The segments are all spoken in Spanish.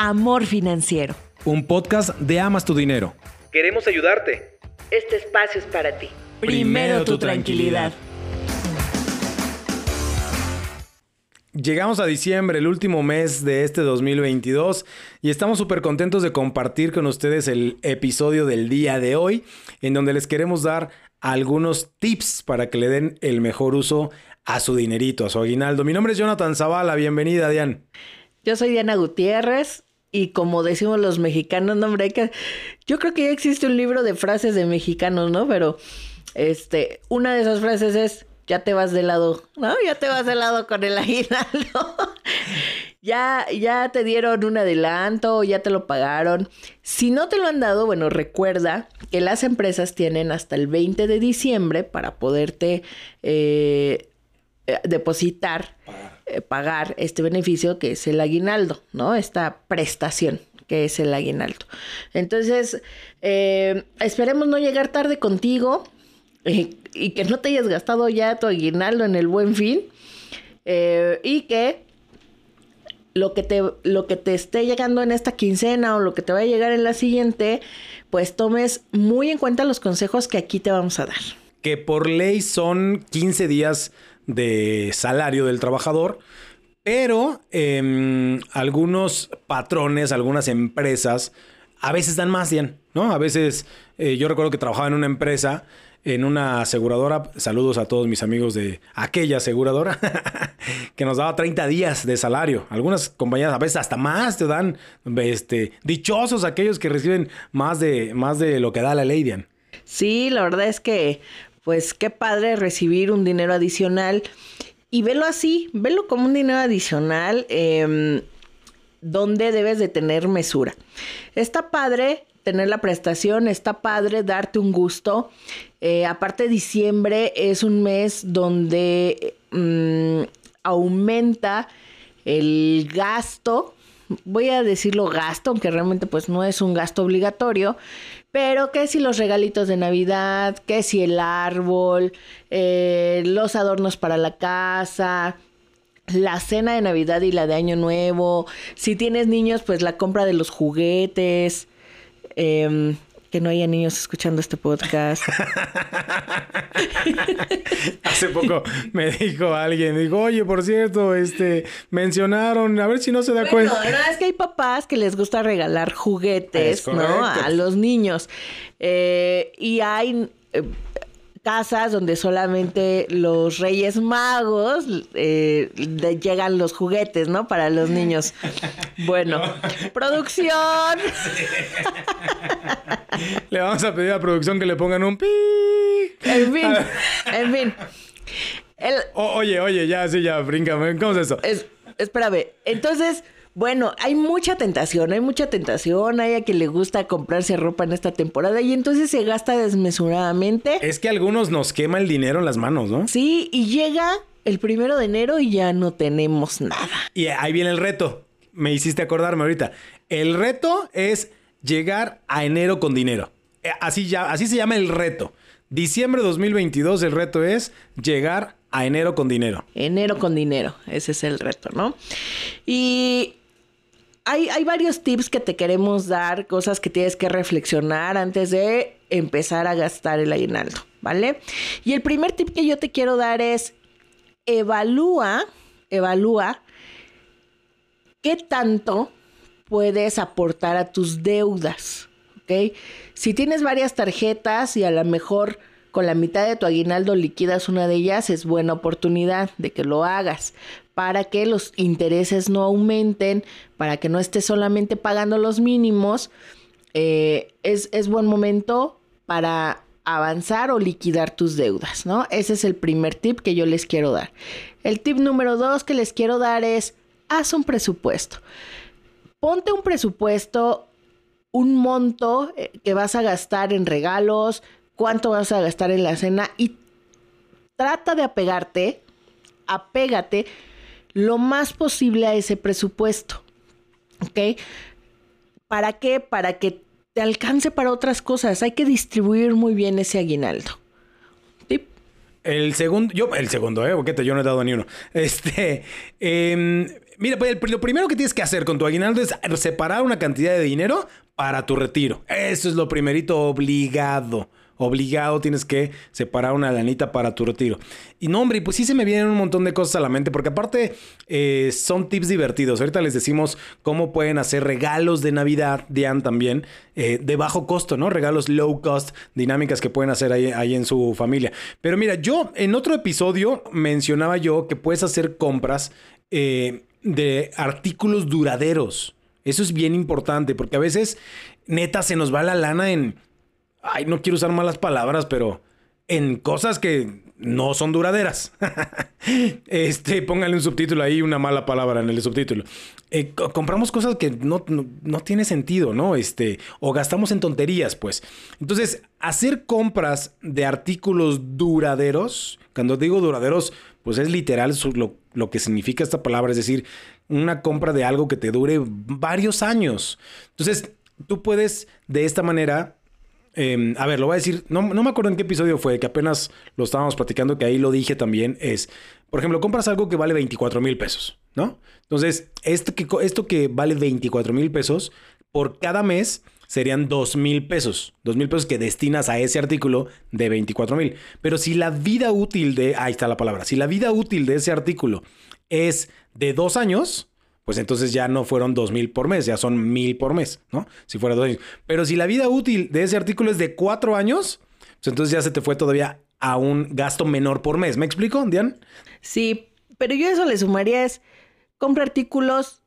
Amor Financiero. Un podcast de Amas tu Dinero. Queremos ayudarte. Este espacio es para ti. Primero tu tranquilidad. Llegamos a diciembre, el último mes de este 2022, y estamos súper contentos de compartir con ustedes el episodio del día de hoy, en donde les queremos dar algunos tips para que le den el mejor uso a su dinerito, a su aguinaldo. Mi nombre es Jonathan Zavala, bienvenida, Diane. Yo soy Diana Gutiérrez y como decimos los mexicanos, no, hombre, que... yo creo que ya existe un libro de frases de mexicanos, ¿no? Pero este, una de esas frases es ya te vas de lado, ¿no? Ya te vas de lado con el aguinaldo. ya, ya te dieron un adelanto, ya te lo pagaron. Si no te lo han dado, bueno, recuerda que las empresas tienen hasta el 20 de diciembre para poderte eh, eh, depositar, pagar este beneficio que es el aguinaldo, ¿no? Esta prestación que es el aguinaldo. Entonces, esperemos no llegar tarde contigo y que no te hayas gastado ya tu aguinaldo en el buen fin eh, y que lo que, te, lo que te esté llegando en esta quincena o lo que te va a llegar en la siguiente, pues tomes muy en cuenta los consejos que aquí te vamos a dar. Que por ley son 15 días de salario del trabajador, pero em, algunos patrones, algunas empresas, a veces dan más bien, ¿no? A veces, eh, yo recuerdo que trabajaba en una empresa en una aseguradora. Saludos a todos mis amigos de aquella aseguradora que nos daba 30 días de salario. Algunas compañías a veces hasta más te dan este dichosos aquellos que reciben más de más de lo que da la ley, Dian. Sí, la verdad es que pues qué padre recibir un dinero adicional y velo así, velo como un dinero adicional eh, donde debes de tener mesura. Está padre tener la prestación, está padre darte un gusto. Eh, aparte, diciembre es un mes donde mm, aumenta el gasto. Voy a decirlo gasto, aunque realmente pues no es un gasto obligatorio, pero que si los regalitos de Navidad, que si el árbol, eh, los adornos para la casa, la cena de Navidad y la de Año Nuevo, si tienes niños, pues la compra de los juguetes, Em, que no haya niños escuchando este podcast. Hace poco me dijo alguien, dijo, oye, por cierto, este, mencionaron, a ver si no se da cuenta. No, es que hay papás que les gusta regalar juguetes, ¿no? A los niños. Eh, y hay eh, casas donde solamente los reyes magos eh, llegan los juguetes, ¿no? Para los niños. Bueno, producción. le vamos a pedir a producción que le pongan un pi. En fin, en fin. oye, oye, ya, sí, ya, bríncame. ¿Cómo es eso? Es, espérame. Entonces bueno, hay mucha tentación, hay mucha tentación, hay a quien le gusta comprarse ropa en esta temporada y entonces se gasta desmesuradamente. Es que a algunos nos quema el dinero en las manos, ¿no? Sí, y llega el primero de enero y ya no tenemos nada. Y ahí viene el reto. Me hiciste acordarme ahorita. El reto es llegar a enero con dinero. Eh, así, ya, así se llama el reto. Diciembre 2022 el reto es llegar a enero con dinero. Enero con dinero, ese es el reto, ¿no? Y hay, varios tips que te queremos dar, cosas que tienes que reflexionar antes de empezar a gastar el aguinaldo, ¿vale? Y el primer tip que yo te quiero dar es evalúa, evalúa qué tanto puedes aportar a tus deudas, ¿ok? Si tienes varias tarjetas y a lo mejor con la mitad de tu aguinaldo liquidas una de ellas, es buena oportunidad de que lo hagas para que los intereses no aumenten, para que no estés solamente pagando los mínimos. Eh, es, es buen momento para avanzar o liquidar tus deudas, ¿no? Ese es el primer tip que yo les quiero dar. El tip número dos que les quiero dar es, haz un presupuesto. Ponte un presupuesto, un monto eh, que vas a gastar en regalos, cuánto vas a gastar en la cena y trata de apegarte, apégate lo más posible a ese presupuesto. ¿Ok? ¿Para qué? Para que te alcance para otras cosas. Hay que distribuir muy bien ese aguinaldo. ¿Tip? El segundo, yo, el segundo, ¿eh? Yo no he dado ni uno. Este, em, Mira, pues lo primero que tienes que hacer con tu aguinaldo es separar una cantidad de dinero para tu retiro. Eso es lo primerito obligado obligado tienes que separar una lanita para tu retiro. Y no, hombre, pues sí se me vienen un montón de cosas a la mente, porque aparte eh, son tips divertidos. Ahorita les decimos cómo pueden hacer regalos de Navidad, Diane también, eh, de bajo costo, ¿no? Regalos low cost, dinámicas que pueden hacer ahí, ahí en su familia. Pero mira, yo en otro episodio mencionaba yo que puedes hacer compras eh, de artículos duraderos. Eso es bien importante porque a veces neta se nos va la lana en ay, no quiero usar malas palabras, pero en cosas que no son duraderas. este, póngale un subtítulo ahí, una mala palabra en el subtítulo. Eh, compramos cosas que no, no, tiene sentido, ¿no? Este, o gastamos en tonterías, pues. Entonces, hacer compras de artículos duraderos, cuando digo duraderos, pues es literal lo, lo que significa esta palabra, es decir, una compra de algo que te dure varios años. Entonces, tú puedes de esta manera Em, a ver, lo voy a decir, no, me acuerdo en qué episodio fue, que apenas lo estábamos platicando, que ahí lo dije también, es, por ejemplo, compras algo que vale 24 mil pesos, ¿no? Entonces, esto que, esto que vale 24 mil pesos, por cada mes serían 2 mil pesos, 2 mil pesos que destinas a ese artículo de 24 mil. Pero si la vida útil de, ahí está la palabra, si la vida útil de ese artículo es de dos años, pues entonces ya no fueron dos mil por mes, ya son mil por mes, ¿no? Si fuera dos años. Pero si la vida útil de ese artículo es de cuatro años, pues entonces ya se te fue todavía a un gasto menor por mes. ¿Me explico, Dian? Sí, pero yo eso le sumaría es compra artículos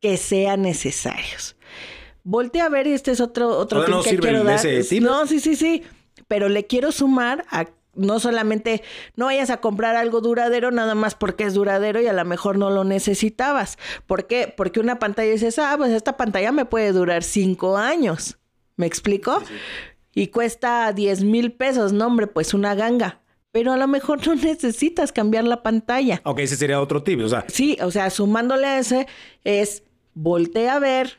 que sean necesarios. Voltea a ver y este es otro otro tip que quiero dar. No, sí, sí, sí, pero le quiero sumar a no solamente no vayas a comprar algo duradero nada más porque es duradero y a lo mejor no lo necesitabas. ¿Por qué? Porque una pantalla dices, ah, pues esta pantalla me puede durar cinco años. ¿Me explico? Y cuesta 10 mil pesos, no hombre, pues una ganga. Pero a lo mejor no necesitas cambiar la pantalla. Ok, ese sería otro tip, o sea. Sí, o sea, sumándole a ese es voltea a ver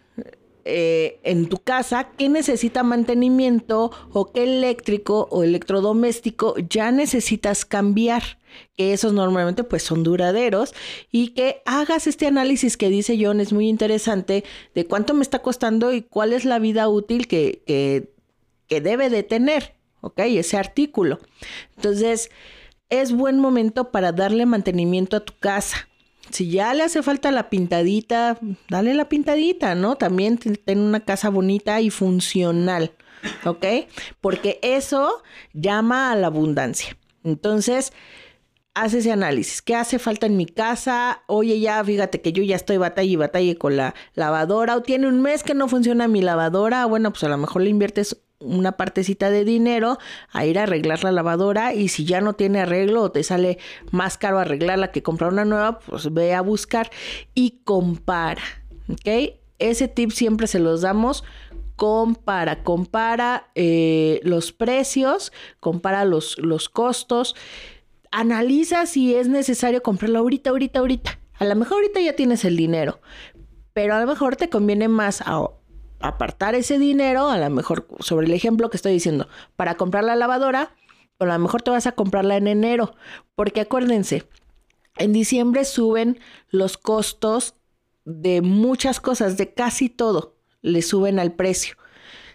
eh, en tu casa qué necesita mantenimiento o qué eléctrico o electrodoméstico ya necesitas cambiar que esos normalmente pues son duraderos y que hagas este análisis que dice John es muy interesante de cuánto me está costando y cuál es la vida útil que, que, que debe de tener, ¿ok? Ese artículo. Entonces, es buen momento para darle mantenimiento a tu casa. Si ya le hace falta la pintadita, dale la pintadita, ¿no? También ten una casa bonita y funcional, ¿ok? Porque eso llama a la abundancia. Entonces, haz ese análisis. ¿Qué hace falta en mi casa? Oye, ya fíjate que yo ya estoy batalla y batalla con la lavadora. O tiene un mes que no funciona mi lavadora. Bueno, pues a lo mejor le inviertes una partecita de dinero a ir a arreglar la lavadora y si ya no tiene arreglo o te sale más caro arreglarla que comprar una nueva, pues ve a buscar y compara, ¿ok? Ese tip siempre se los damos. Compara, compara eh, los precios, compara los, los costos, analiza si es necesario comprarlo ahorita, ahorita, ahorita. A lo mejor ahorita ya tienes el dinero, pero a lo mejor te conviene más apartar ese dinero, a lo mejor sobre el ejemplo que estoy diciendo, para comprar la lavadora, a lo mejor te vas a comprarla en enero, porque acuérdense, en diciembre suben los costos de muchas cosas, de casi todo, le suben al precio.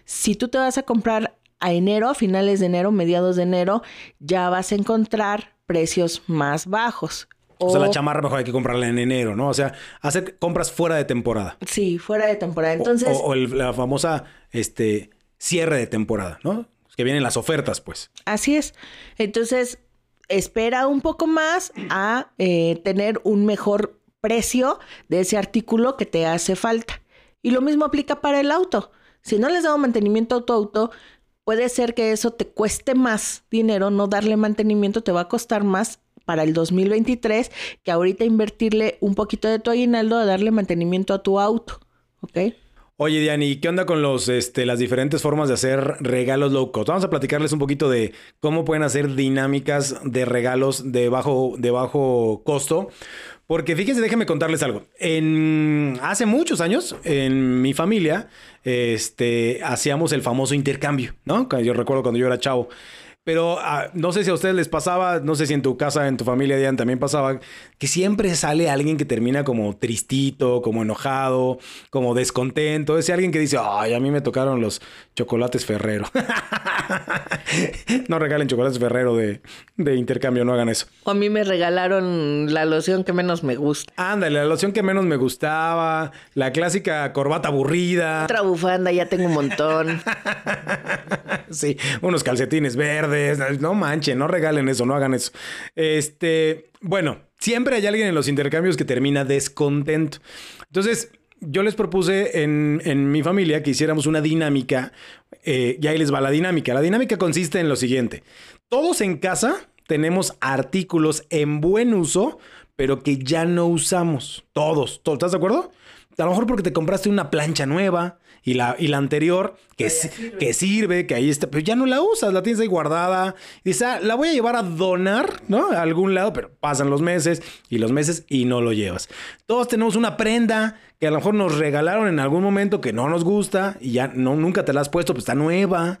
Si tú te vas a comprar a enero, a finales de enero, mediados de enero, ya vas a encontrar precios más bajos. O, sea, la chamarra mejor hay que comprarla en enero, ¿no? O sea, hacer compras fuera de temporada. Sí, fuera de temporada. Entonces. O, la famosa este, cierre de temporada, ¿no? Que vienen las ofertas, pues. Así es. Entonces, espera un poco más a eh, tener un mejor precio de ese artículo que te hace falta. Y lo mismo aplica para el auto. Si no les dado mantenimiento a tu auto, puede ser que eso te cueste más dinero, no darle mantenimiento te va a costar más para el 2023 que ahorita invertirle un poquito de tu aguinaldo a darle mantenimiento a tu auto, ¿ok? Oye, Diani, ¿qué onda con los, este, las diferentes formas de hacer regalos low cost? Vamos a platicarles un poquito de cómo pueden hacer dinámicas de regalos de bajo, de bajo costo. Porque fíjense, déjenme contarles algo. En, hace muchos años, en mi familia, este, hacíamos el famoso intercambio, ¿no? Yo recuerdo cuando yo era chavo Pero ah, no sé si a ustedes les pasaba, no sé si en tu casa, en tu familia, Diane, también pasaba, que siempre sale alguien que termina como tristito, como enojado, como descontento. Ese alguien que dice, ay, a mí me tocaron los chocolates Ferrero. no regalen chocolates Ferrero de, de intercambio, no hagan eso. O a mí me regalaron la loción que menos me gusta. Ándale, la loción que menos me gustaba, la clásica corbata aburrida. Otra bufanda, ya tengo un montón. sí, unos calcetines verdes. No manchen, no regalen eso, no hagan eso. Este, bueno, siempre hay alguien en los intercambios que termina descontento. Entonces, yo les propuse en, en mi familia que hiciéramos una dinámica. Eh, y ahí les va la dinámica. La dinámica consiste en lo siguiente. Todos en casa tenemos artículos en buen uso, pero que ya no usamos. Todos. ¿Todos? ¿Estás de acuerdo? A lo mejor porque te compraste una plancha nueva y la, y la anterior que, sirve. que sirve, que ahí está, pero ya no la usas, la tienes ahí guardada. Dices, ah, la voy a llevar a donar, ¿no? A algún lado, pero pasan los meses y los meses y no lo llevas. Todos tenemos una prenda que a lo mejor nos regalaron en algún momento que no nos gusta y ya no, nunca te la has puesto, pues está nueva.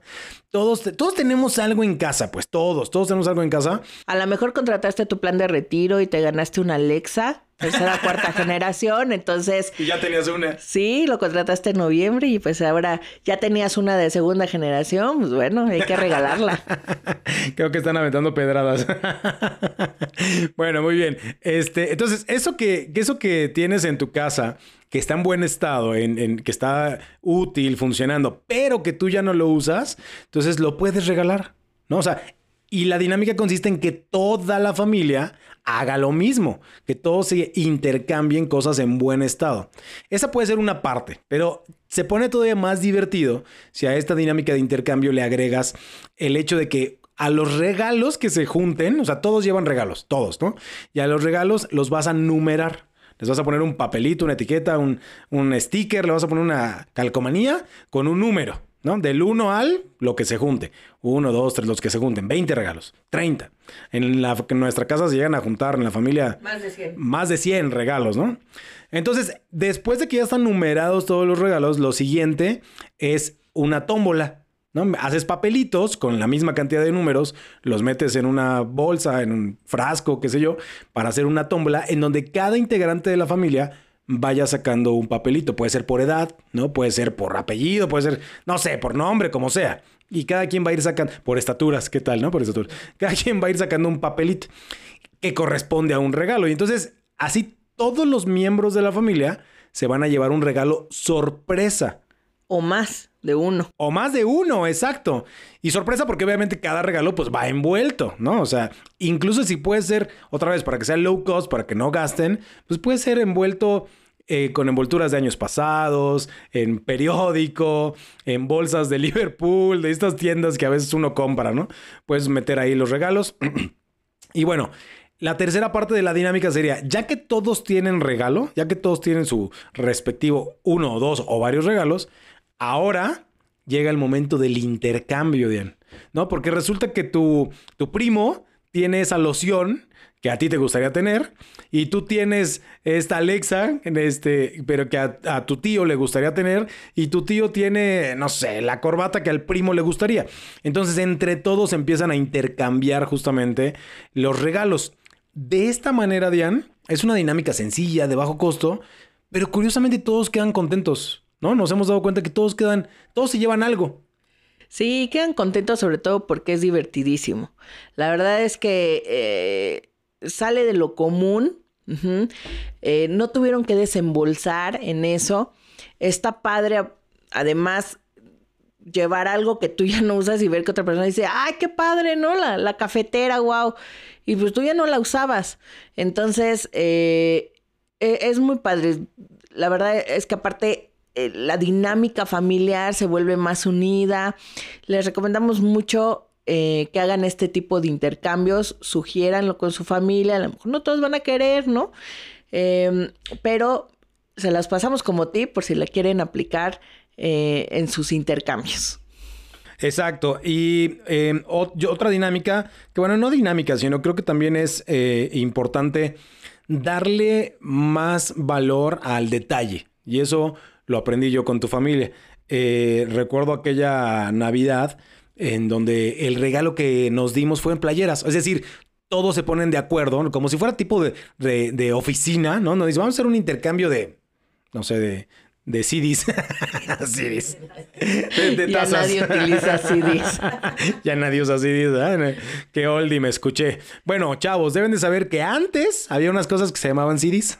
Todos, todos tenemos algo en casa, pues todos, todos tenemos algo en casa. A lo mejor contrataste tu plan de retiro y te ganaste una Alexa, tercera, cuarta generación, entonces... Y ya tenías una. Sí, lo contrataste en noviembre y pues ahora ya tenías una de segunda generación, pues bueno, hay que regalarla. Creo que están aventando pedradas. bueno, muy bien. Este, entonces, eso que, eso que tienes en tu casa, que está en buen estado, en, en, que está útil, funcionando, pero que tú ya no lo usas, entonces lo puedes regalar, ¿no? O sea, y la dinámica consiste en que toda la familia haga lo mismo, que todos se intercambien cosas en buen estado. Esa puede ser una parte, pero se pone todavía más divertido si a esta dinámica de intercambio le agregas el hecho de que a los regalos que se junten, o sea, todos llevan regalos, todos, ¿no? Y a los regalos los vas a numerar. Les vas a poner un papelito, una etiqueta, un, un sticker, le vas a poner una calcomanía con un número. ¿No? Del 1 al lo que se junte. 1, 2, 3, los que se junten. 20 regalos. 30. En, la, en nuestra casa se llegan a juntar en la familia Más de 100. más de 100 regalos, ¿no? Entonces, después de que ya están numerados todos los regalos, lo siguiente es una tómbola. ¿no? Haces papelitos con la misma cantidad de números, los metes en una bolsa, en un frasco, qué sé yo, para hacer una tómbola en donde cada integrante de la familia vaya sacando un papelito. Puede ser por edad, ¿no? Puede ser por apellido, puede ser, no sé, por nombre, como sea. Y cada quien va a ir sacando, por estaturas, ¿qué tal, no? Por estaturas. Cada quien va a ir sacando un papelito que corresponde a un regalo. Y entonces, así todos los miembros de la familia se van a llevar un regalo sorpresa. O más de uno. O más de uno, exacto. Y sorpresa porque obviamente cada regalo pues va envuelto, ¿no? O sea, incluso si puede ser, otra vez, para que sea low cost, para que no gasten, pues puede ser envuelto eh, con envolturas de años pasados, en periódico, en bolsas de Liverpool, de estas tiendas que a veces uno compra, ¿no? Puedes meter ahí los regalos. y bueno, la tercera parte de la dinámica sería, ya que todos tienen regalo, ya que todos tienen su respectivo uno dos o varios regalos, ahora llega el momento del intercambio, Diane. ¿No? Porque resulta que tu, tu primo tiene esa loción que a ti te gustaría tener y tú tienes esta Alexa, este, pero que a, a, tu tío le gustaría tener y tu tío tiene, no sé, la corbata que al primo le gustaría. Entonces, entre todos empiezan a intercambiar justamente los regalos. De esta manera, Diane, es una dinámica sencilla, de bajo costo, pero curiosamente todos quedan contentos, ¿no? Nos hemos dado cuenta que todos quedan, todos se llevan algo. Sí, quedan contentos sobre todo porque es divertidísimo. La verdad es que eh, sale de lo común. Eh, no tuvieron que desembolsar en eso. Está padre, además, llevar algo que tú ya no usas y ver que otra persona dice, ¡ay, qué padre, ¿no? La, la cafetera, wow. Y pues tú ya no la usabas. Entonces, eh, es muy padre. La verdad es que aparte eh, la dinámica familiar se vuelve más unida. Les recomendamos mucho eh, que hagan este tipo de intercambios, sugiéranlo con su familia. A lo mejor no todos van a querer, ¿no? Eh, pero se las pasamos como tip por si la quieren aplicar eh, en sus intercambios. Exacto. Y eh, otra dinámica, que bueno, no dinámica, sino creo que también es importante darle más valor al detalle. Y eso lo aprendí yo con tu familia. Eh, recuerdo aquella Navidad en donde el regalo que nos dimos fue en playeras. Es decir, todos se ponen de acuerdo, como si fuera tipo de, de, de oficina, ¿no? Nos dicen, vamos a hacer un intercambio de, no sé, de, de CDs. CDs. De, de ya nadie utiliza CDs. ya nadie usa CDs. ¿verdad? Qué oldie me escuché. Bueno, chavos, deben de saber que antes había unas cosas que se llamaban CDs.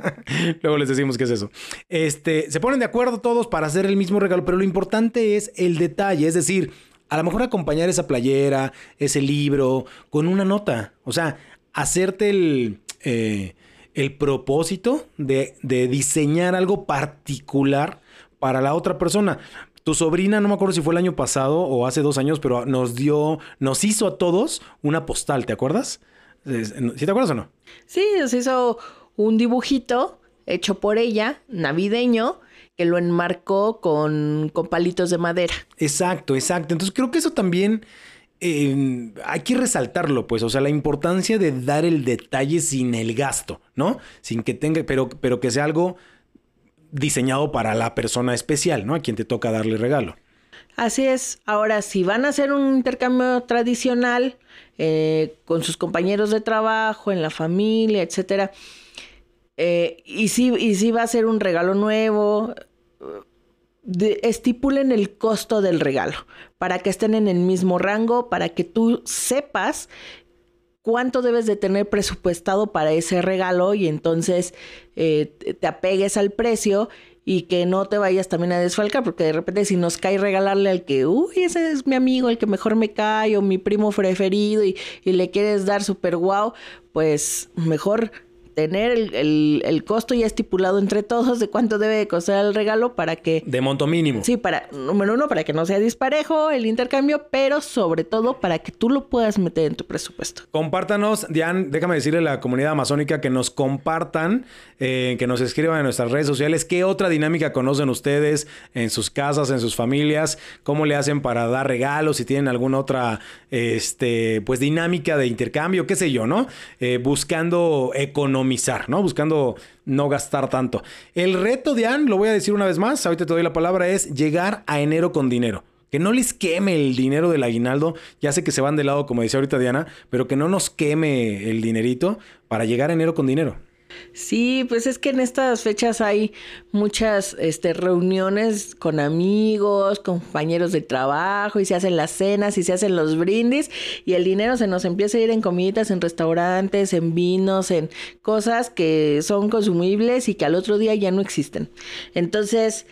Luego les decimos qué es eso. Este, se ponen de acuerdo todos para hacer el mismo regalo, pero lo importante es el detalle, es decir, a lo mejor acompañar esa playera, ese libro, con una nota. O sea, hacerte el... Eh, el propósito de, de diseñar algo particular para la otra persona. Tu sobrina, no me acuerdo si fue el año pasado o hace dos años, pero nos dio, nos hizo a todos una postal, ¿te acuerdas? ¿Sí te acuerdas o no? Sí, nos hizo un dibujito hecho por ella, navideño, que lo enmarcó con, con palitos de madera. Exacto, exacto. Entonces creo que eso también hay que resaltarlo, pues, o sea, la importancia de dar el detalle sin el gasto, ¿no? Sin que tenga, pero, pero que sea algo diseñado para la persona especial, ¿no? A quien te toca darle regalo. Así es. Ahora, si van a hacer un intercambio tradicional eh, con sus compañeros de trabajo, en la familia, etcétera, eh, y si, y si va a ser un regalo nuevo, estipulen el costo del regalo para que estén en el mismo rango, para que tú sepas cuánto debes de tener presupuestado para ese regalo y entonces eh, te apegues al precio y que no te vayas también a desfalcar, porque de repente si nos cae regalarle al que, uy, ese es mi amigo, el que mejor me cae, o mi primo preferido, y, y le quieres dar súper guau, pues mejor tener el, el, costo ya estipulado entre todos de cuánto debe costar el regalo para que... De monto mínimo. Sí, para, número uno, para que no sea disparejo el intercambio, pero sobre todo para que tú lo puedas meter en tu presupuesto. Compártanos, Diane, déjame decirle a la comunidad amazónica que nos compartan, eh, que nos escriban en nuestras redes sociales qué otra dinámica conocen ustedes en sus casas, en sus familias, cómo le hacen para dar regalos, si tienen alguna otra, este, pues dinámica de intercambio, qué sé yo, ¿no? Eh, buscando economía ¿no? Buscando no gastar tanto. El reto, Diane, lo voy a decir una vez más, ahorita te doy la palabra, es llegar a enero con dinero. Que no les queme el dinero del aguinaldo. Ya sé que se van de lado, como decía ahorita Diana, pero que no nos queme el dinerito para llegar a enero con dinero. Sí, pues es que en estas fechas hay muchas este, reuniones con amigos, compañeros de trabajo, y se hacen las cenas y se hacen los brindis, y el dinero se nos empieza a ir en comidas, en restaurantes, en vinos, en cosas que son consumibles y que al otro día ya no existen. Entonces,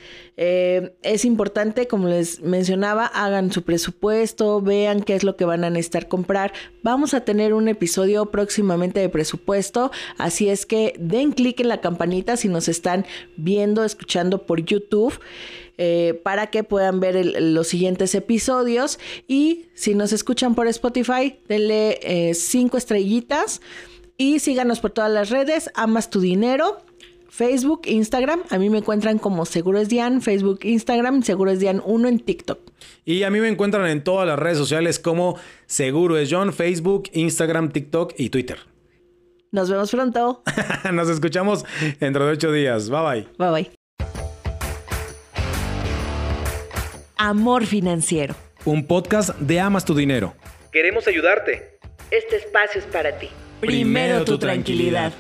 eh, es importante, como les mencionaba, hagan su presupuesto, vean qué es lo que van a necesitar comprar. Vamos a tener un episodio próximamente de presupuesto, así es que den clic en la campanita si nos están viendo, escuchando por YouTube. Eh, para que puedan ver los siguientes episodios y si nos escuchan por Spotify denle eh, cinco estrellitas y síganos por todas las redes amas tu dinero Facebook, Instagram. A mí me encuentran como Seguro es Dian, Facebook, Instagram, Seguro es Dian 1 en TikTok. Y a mí me encuentran en todas las redes sociales como Seguro es John, Facebook, Instagram, TikTok y Twitter. Nos vemos pronto. Nos escuchamos dentro de ocho días. Bye bye. Bye bye. Amor Financiero. Un podcast de Amas tu Dinero. Queremos ayudarte. Este espacio es para ti. Primero, tu, tranquilidad.